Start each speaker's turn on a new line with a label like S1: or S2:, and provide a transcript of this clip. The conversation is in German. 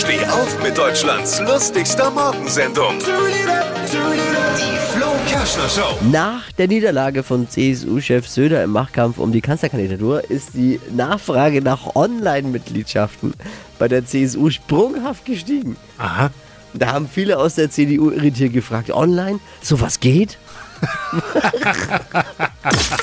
S1: Steh auf mit Deutschlands lustigster Morgensendung. Die Flo Kerschner Show.
S2: Nach der Niederlage von CSU-Chef Söder im Machtkampf um die Kanzlerkandidatur ist die Nachfrage nach Online-Mitgliedschaften bei der CSU sprunghaft gestiegen.
S3: Aha.
S2: Da haben viele aus der CDU irritiert gefragt, online, sowas geht?